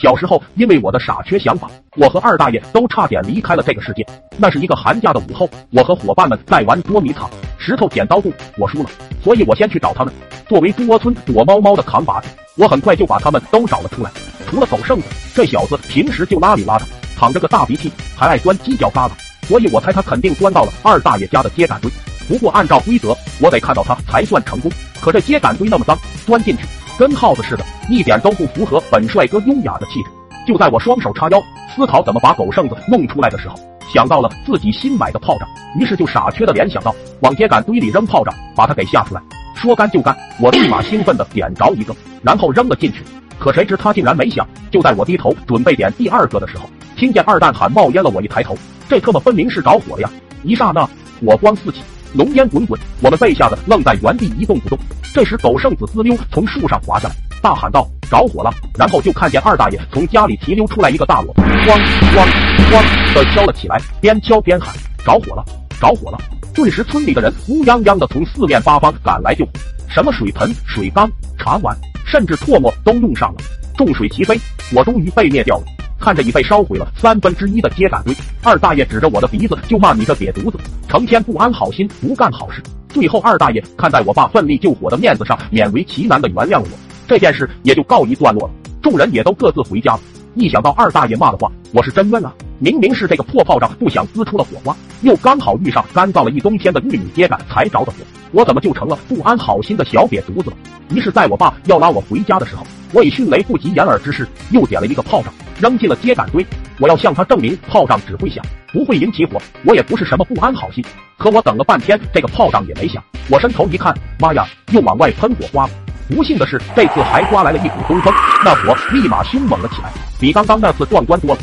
小时候，因为我的傻缺想法，我和二大爷都差点离开了这个世界。那是一个寒假的午后，我和伙伴们在玩捉迷藏，石头剪刀布，我输了，所以我先去找他们。作为猪窝村躲猫猫的扛把子，我很快就把他们都找了出来。除了狗剩子，这小子平时就邋里邋遢，淌着个大鼻涕，还爱钻犄角旮旯，所以我猜他肯定钻到了二大爷家的秸秆堆。不过按照规则，我得看到他才算成功。可这秸秆堆那么脏，钻进去。跟耗子似的，一点都不符合本帅哥优雅的气质。就在我双手叉腰思考怎么把狗剩子弄出来的时候，想到了自己新买的炮仗，于是就傻缺的联想到往秸秆堆里扔炮仗，把它给吓出来。说干就干，我立马兴奋的点着一个，然后扔了进去。可谁知他竟然没响。就在我低头准备点第二个的时候，听见二蛋喊冒烟了。我一抬头，这特么分明是着火了呀！一刹那，火光四起，浓烟滚滚，我们被吓得愣在原地一动不动。这时，狗剩子滋溜从树上滑下来，大喊道：“着火了！”然后就看见二大爷从家里提溜出来一个大锣，咣咣咣的敲了起来，边敲边喊：“着火了！着火了！”顿时，村里的人乌泱泱的从四面八方赶来救火，什么水盆、水缸、茶碗，甚至唾沫都用上了，众水齐飞，我终于被灭掉了。看着已被烧毁了三分之一的秸秆堆，二大爷指着我的鼻子就骂：“你个瘪犊子，成天不安好心，不干好事。”最后，二大爷看在我爸奋力救火的面子上，勉为其难的原谅了我，这件事也就告一段落了。众人也都各自回家了。一想到二大爷骂的话，我是真冤啊！明明是这个破炮仗不想滋出了火花，又刚好遇上干燥了一冬天的玉米秸秆才着的火，我怎么就成了不安好心的小瘪犊子了？于是，在我爸要拉我回家的时候，我以迅雷不及掩耳之势又点了一个炮仗，扔进了秸秆堆。我要向他证明炮仗只会响，不会引起火。我也不是什么不安好心。可我等了半天，这个炮仗也没响。我伸头一看，妈呀，又往外喷火花了。不幸的是，这次还刮来了一股东风，那火立马凶猛了起来，比刚刚那次壮观多了。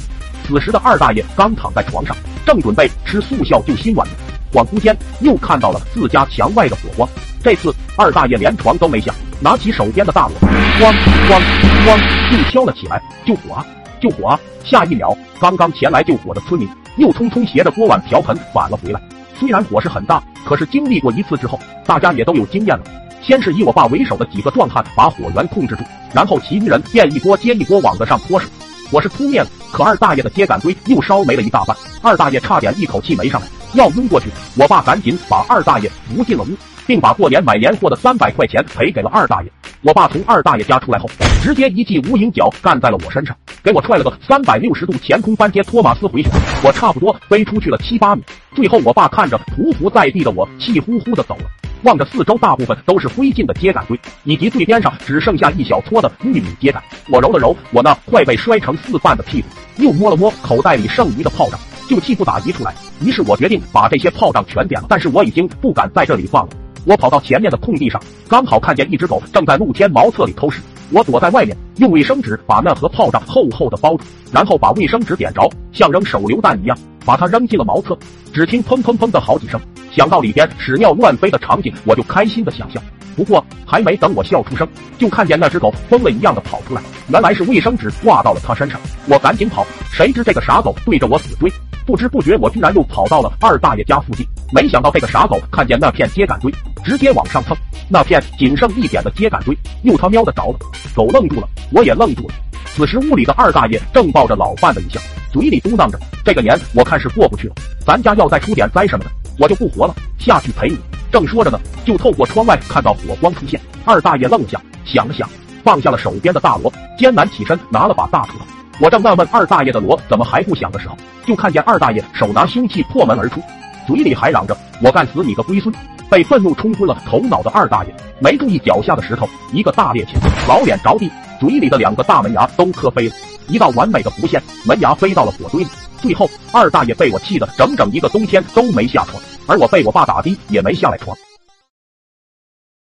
此时的二大爷刚躺在床上，正准备吃速效救心丸，恍惚间又看到了自家墙外的火光。这次二大爷连床都没下，拿起手边的大锣，咣咣咣又敲了起来，救火啊，救火啊！下一秒，刚刚前来救火的村民又匆匆携着锅碗瓢盆返了回来。虽然火势很大，可是经历过一次之后，大家也都有经验了。先是以我爸为首的几个壮汉把火源控制住，然后其余人便一锅接一锅往子上泼水，火是扑灭了。可二大爷的秸秆堆又烧没了一大半，二大爷差点一口气没上来，要晕过去。我爸赶紧把二大爷扶进了屋，并把过年买年货的三百块钱赔给了二大爷。我爸从二大爷家出来后，直接一记无影脚干在了我身上，给我踹了个三百六十度前空翻接托马斯回旋，我差不多飞出去了七八米。最后，我爸看着匍匐在地的我，气呼呼的走了，望着四周大部分都是灰烬的秸秆堆，以及最边上只剩下一小撮的玉米秸秆，我揉了揉我那快被摔成四瓣的屁股，又摸了摸口袋里剩余的炮仗，就气不打一处来。于是我决定把这些炮仗全点了，但是我已经不敢在这里放了。我跑到前面的空地上，刚好看见一只狗正在露天茅厕里偷食。我躲在外面，用卫生纸把那盒炮仗厚厚的包住，然后把卫生纸点着，像扔手榴弹一样，把它扔进了茅厕。只听砰砰砰的好几声，想到里边屎尿乱飞的场景，我就开心的想笑。不过还没等我笑出声，就看见那只狗疯了一样的跑出来，原来是卫生纸挂到了它身上。我赶紧跑，谁知这个傻狗对着我死追。不知不觉，我居然又跑到了二大爷家附近。没想到这个傻狗看见那片秸秆堆，直接往上蹭。那片仅剩一点的秸秆堆，又他喵的着了。狗愣住了，我也愣住了。此时屋里的二大爷正抱着老伴的遗像，嘴里嘟囔着：“这个年我看是过不去了，咱家要再出点灾什么的，我就不活了，下去陪你。”正说着呢，就透过窗外看到火光出现。二大爷愣了下，想了想，放下了手边的大锣，艰难起身拿了把大锄头。我正纳闷二大爷的锣怎么还不响的时候，就看见二大爷手拿凶器破门而出，嘴里还嚷着“我干死你个龟孙”。被愤怒冲昏了头脑的二大爷没注意脚下的石头，一个大趔趄，老脸着地，嘴里的两个大门牙都磕飞了，一道完美的弧线，门牙飞到了火堆里。最后，二大爷被我气得整整一个冬天都没下床，而我被我爸打的也没下来床。